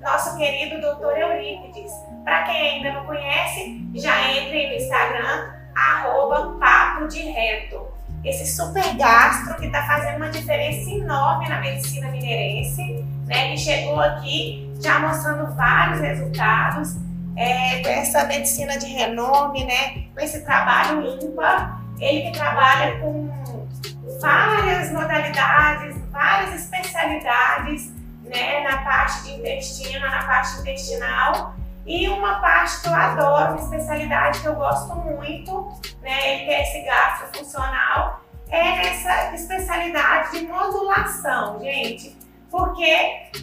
Nosso querido doutor Eurípides. Para quem ainda não conhece, já entre no Instagram, arroba Papo de Reto. Esse super gastro que está fazendo uma diferença enorme na medicina mineirense, né? Ele chegou aqui já mostrando vários resultados é, com essa medicina de renome, né? Com esse trabalho ímpar. Ele que trabalha com várias modalidades, várias especialidades né, na parte de intestino, na parte intestinal. E uma parte que eu adoro, uma especialidade que eu gosto muito, né, que é esse gastro funcional, é essa especialidade de modulação, gente, porque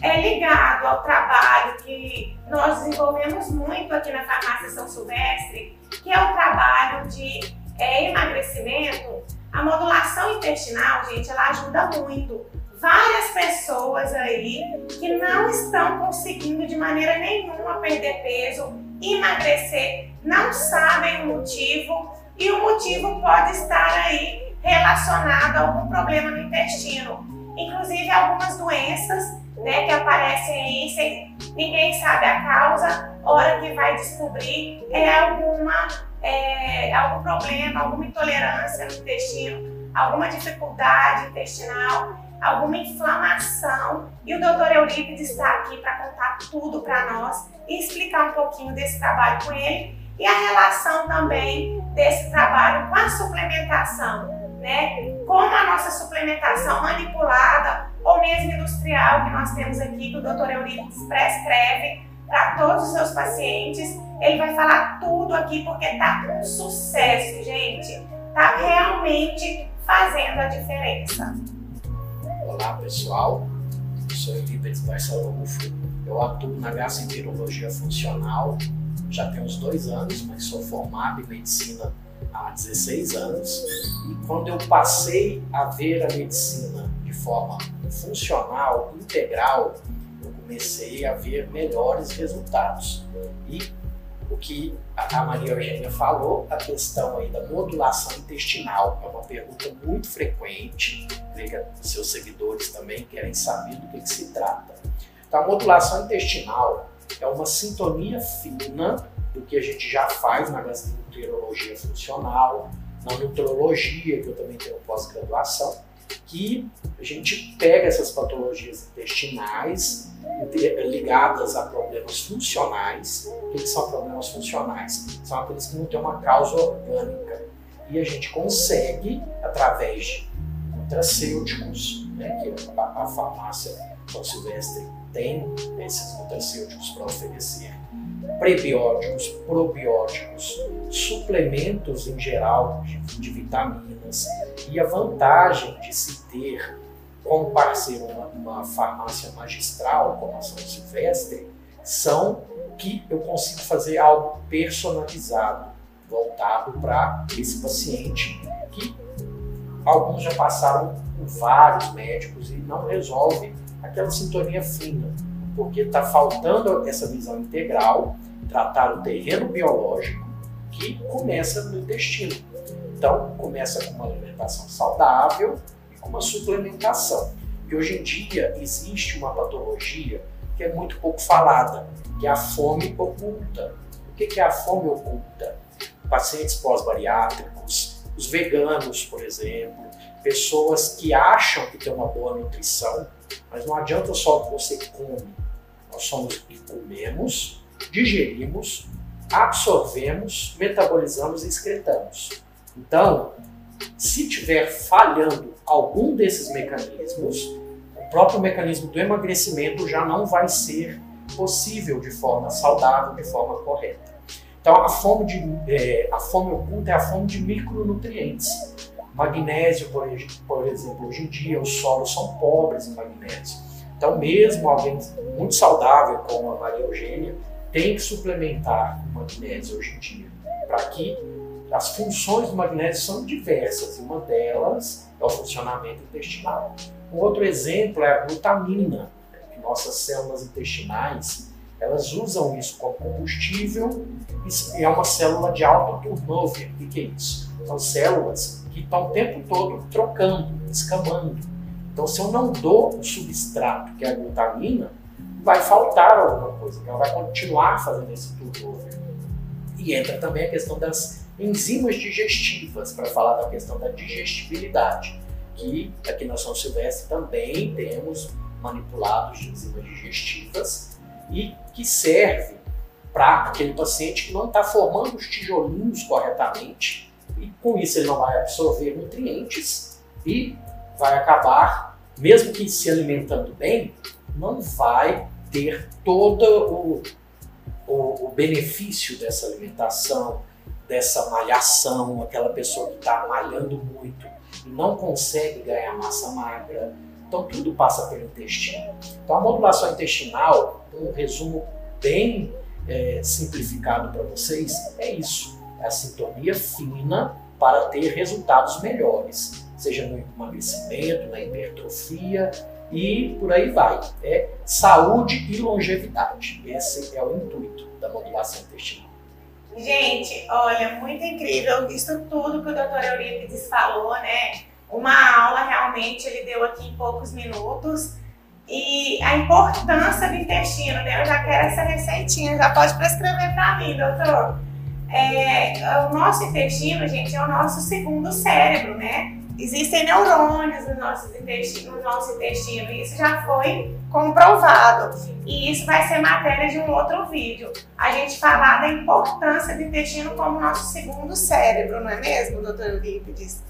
é ligado ao trabalho que nós desenvolvemos muito aqui na Farmácia São Silvestre, que é o trabalho de é, emagrecimento. A modulação intestinal, gente, ela ajuda muito várias pessoas aí que não estão conseguindo de maneira nenhuma perder peso, emagrecer, não sabem o motivo e o motivo pode estar aí relacionado a algum problema no intestino, inclusive algumas doenças né, que aparecem aí sem ninguém sabe a causa, hora que vai descobrir é alguma é, algum problema, alguma intolerância no intestino, alguma dificuldade intestinal alguma inflamação. E o doutor Eurípides está aqui para contar tudo para nós e explicar um pouquinho desse trabalho com ele e a relação também desse trabalho com a suplementação, né? Como a nossa suplementação manipulada ou mesmo industrial que nós temos aqui, que o doutor Eurípides prescreve para todos os seus pacientes. Ele vai falar tudo aqui porque tá um sucesso, gente. Tá realmente fazendo a diferença. Olá pessoal, eu sou Eurípides Barçalufo, eu atuo na gastroenterologia funcional já tem uns dois anos, mas sou formado em medicina há 16 anos. E quando eu passei a ver a medicina de forma funcional, integral, eu comecei a ver melhores resultados. E o que a Maria Eugênia falou, a questão aí da modulação intestinal é uma pergunta muito frequente, que seus seguidores também querem saber do que, que se trata. Então, a modulação intestinal é uma sintonia fina do que a gente já faz na gastroenterologia funcional, na nutrologia, que eu também tenho pós-graduação, que a gente pega essas patologias intestinais ligadas a problemas funcionais. O que são problemas funcionais? São aqueles que não têm uma causa orgânica. E a gente consegue, através de nutracêuticos, né, que a, a farmácia São Silvestre tem esses nutracêuticos para oferecer, prebióticos, probióticos, suplementos em geral de, de vitaminas. E a vantagem de se ter como parceiro uma, uma farmácia magistral como a São Silvestre são que eu consigo fazer algo personalizado, voltado para esse paciente que alguns já passaram por vários médicos e não resolve aquela sintonia fina, porque está faltando essa visão integral, tratar o terreno biológico que começa no intestino. Então, começa com uma alimentação saudável, uma suplementação. E hoje em dia existe uma patologia que é muito pouco falada, que é a fome oculta. O que é a fome oculta? Pacientes pós-bariátricos, os veganos, por exemplo, pessoas que acham que tem uma boa nutrição, mas não adianta só que você come. Nós somos e comemos, digerimos, absorvemos, metabolizamos e excretamos. Então, se tiver falhando algum desses mecanismos, o próprio mecanismo do emagrecimento já não vai ser possível de forma saudável, de forma correta. Então, a fome, de, é, a fome oculta é a fome de micronutrientes. Magnésio, por, exemplo, hoje em dia os solos são pobres em magnésio. Então, mesmo alguém muito saudável, como a Maria Eugênia, tem que suplementar o magnésio hoje em dia, para que as funções do magnésio são diversas, uma delas é o funcionamento intestinal. Um outro exemplo é a glutamina, que nossas células intestinais elas usam isso como combustível e é uma célula de alto turnover. O que é isso? São células que estão o tempo todo trocando, escamando. Então, se eu não dou o substrato, que é a glutamina, vai faltar alguma coisa, ela vai continuar fazendo esse turnover. E entra também a questão das enzimas digestivas, para falar da questão da digestibilidade, que aqui na São Silvestre também temos manipulados de enzimas digestivas e que serve para aquele paciente que não está formando os tijolinhos corretamente e com isso ele não vai absorver nutrientes e vai acabar, mesmo que se alimentando bem, não vai ter todo o, o, o benefício dessa alimentação, dessa malhação, aquela pessoa que está malhando muito e não consegue ganhar massa magra. Então tudo passa pelo intestino. Então a modulação intestinal, um resumo bem é, simplificado para vocês, é isso. É a sintonia fina para ter resultados melhores, seja no emagrecimento, na hipertrofia e por aí vai. É saúde e longevidade. Esse é o intuito da modulação intestinal. Gente, olha, muito incrível isso tudo que o doutor Eurípides falou, né? Uma aula realmente ele deu aqui em poucos minutos. E a importância do intestino, né? Eu já quero essa receitinha, já pode prescrever para mim, doutor. É, o nosso intestino, gente, é o nosso segundo cérebro, né? Existem neurônios no nosso intestino, no nosso intestino, e isso já foi comprovado. E isso vai ser matéria de um outro vídeo. A gente falar da importância do intestino como nosso segundo cérebro, não é mesmo, doutor Eurípides?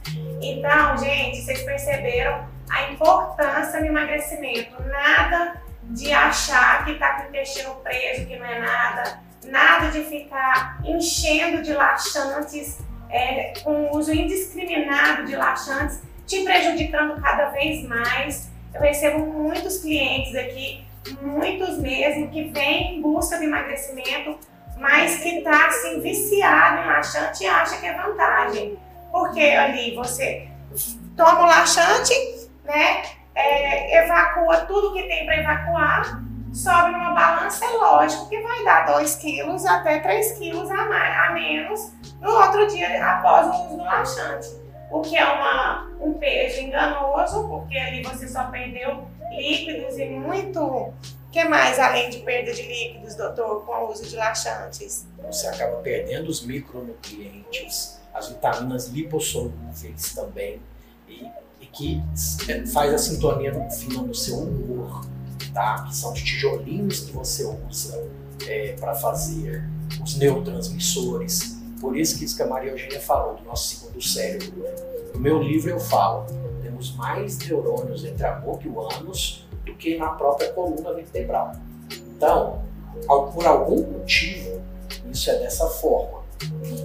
Então, gente, vocês perceberam a importância do emagrecimento. Nada de achar que está com o intestino preso, que não é nada. Nada de ficar enchendo de laxantes é, com o uso indiscriminado de laxantes, te prejudicando cada vez mais. Eu recebo muitos clientes aqui, muitos mesmo, que vêm em busca de emagrecimento, mas que está assim, viciado em laxante e acha que é vantagem. Porque ali você toma o laxante, né, é, evacua tudo que tem para evacuar, sobe numa balança, é lógico que vai dar 2 quilos até 3 quilos a, mais, a menos no outro dia após o uso do laxante. O que é uma, um peso enganoso, porque ali você só perdeu líquidos e muito. O que mais além de perda de líquidos, doutor, com o uso de laxantes? Você acaba perdendo os micronutrientes, as vitaminas lipossolúveis também, e, e que faz a sintonia fina no seu humor tá? que são os tijolinhos que você usa é, para fazer os neurotransmissores. Por isso que isso que a Maria Eugênia falou, do nosso segundo cérebro. No meu livro eu falo, temos mais neurônios entre a boca e o ânus do que na própria coluna vertebral. Então, por algum motivo, isso é dessa forma.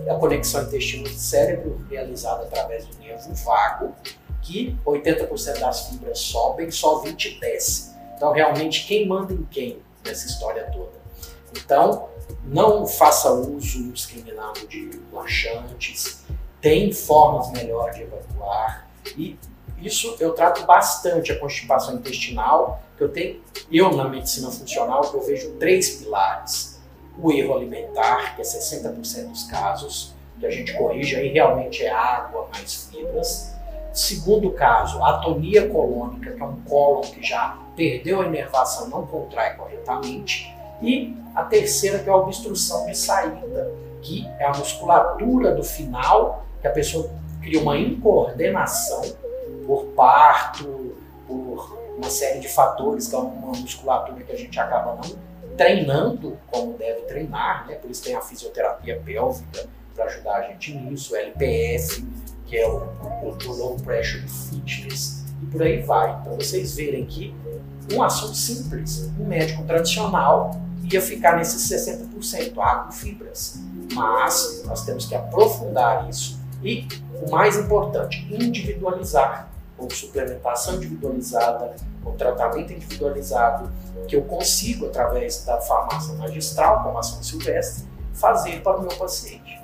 A conexão intestino-cérebro realizada através do nervo vago, que 80% das fibras sobem, só 20% desce. Então, realmente, quem manda em quem nessa história toda? Então, não faça uso indiscriminado de laxantes, tem formas melhores de evacuar e isso eu trato bastante a constipação intestinal, que eu tenho, eu na medicina funcional, eu vejo três pilares. O erro alimentar, que é 60% dos casos, que a gente corrige aí realmente é água mais fibras. Segundo caso, atonia colônica, que é um cólon que já perdeu a inervação, não contrai corretamente. E a terceira, que é a obstrução de saída, que é a musculatura do final, que a pessoa cria uma incoordenação por parto, por uma série de fatores, que é uma musculatura que a gente acaba não treinando como deve treinar, né? por isso tem a fisioterapia pélvica para ajudar a gente nisso, o LPF, que é o, o Low Pressure Fitness, e por aí vai. Então vocês verem que um assunto simples, um médico tradicional ia ficar nesses 60%, água e fibras. Mas nós temos que aprofundar isso e, o mais importante, individualizar com suplementação individualizada, com tratamento individualizado, que eu consigo, através da farmácia magistral, como a São Silvestre, fazer para o meu paciente.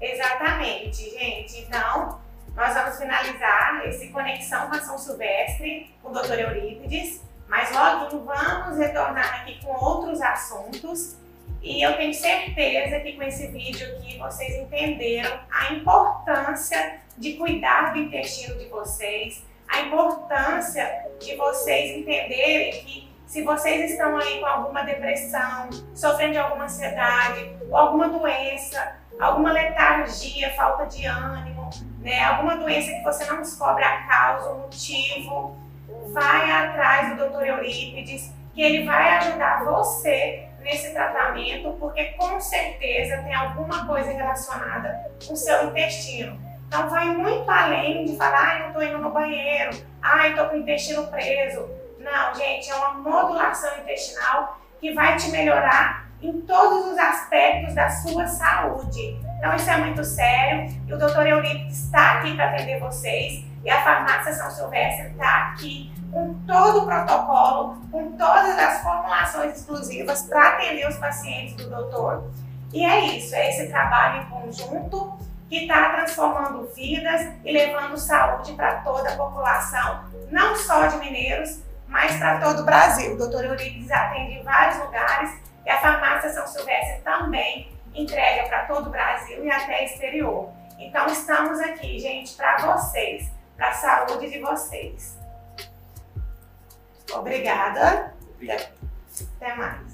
Exatamente, gente. Então, nós vamos finalizar esse Conexão com a São Silvestre, com o Dr. Eurípides, mas logo vamos retornar aqui com outros assuntos. E eu tenho certeza que com esse vídeo aqui vocês entenderam a importância de cuidar do intestino de vocês, a importância de vocês entenderem que se vocês estão aí com alguma depressão, sofrendo de alguma ansiedade, ou alguma doença, alguma letargia, falta de ânimo, né, alguma doença que você não descobre a causa, o motivo, vai atrás do Dr. Eurípides, que ele vai ajudar você nesse tratamento, porque com certeza tem alguma coisa relacionada com o seu intestino. Então vai muito além de falar, ai, não estou indo no banheiro, ai, estou com o intestino preso. Não, gente, é uma modulação intestinal que vai te melhorar em todos os aspectos da sua saúde. Então isso é muito sério e o Dr. Eurípides está aqui para atender vocês e a farmácia São Silvestre está aqui com todo o protocolo, com todas as formulações exclusivas para atender os pacientes do doutor. E é isso, é esse trabalho em conjunto que está transformando vidas e levando saúde para toda a população, não só de mineiros, mas para todo o Brasil. O doutor Euripides atende em vários lugares e a farmácia São Silvestre também entrega para todo o Brasil e até exterior. Então estamos aqui, gente, para vocês, para a saúde de vocês. Obrigada. Obrigado. Até mais.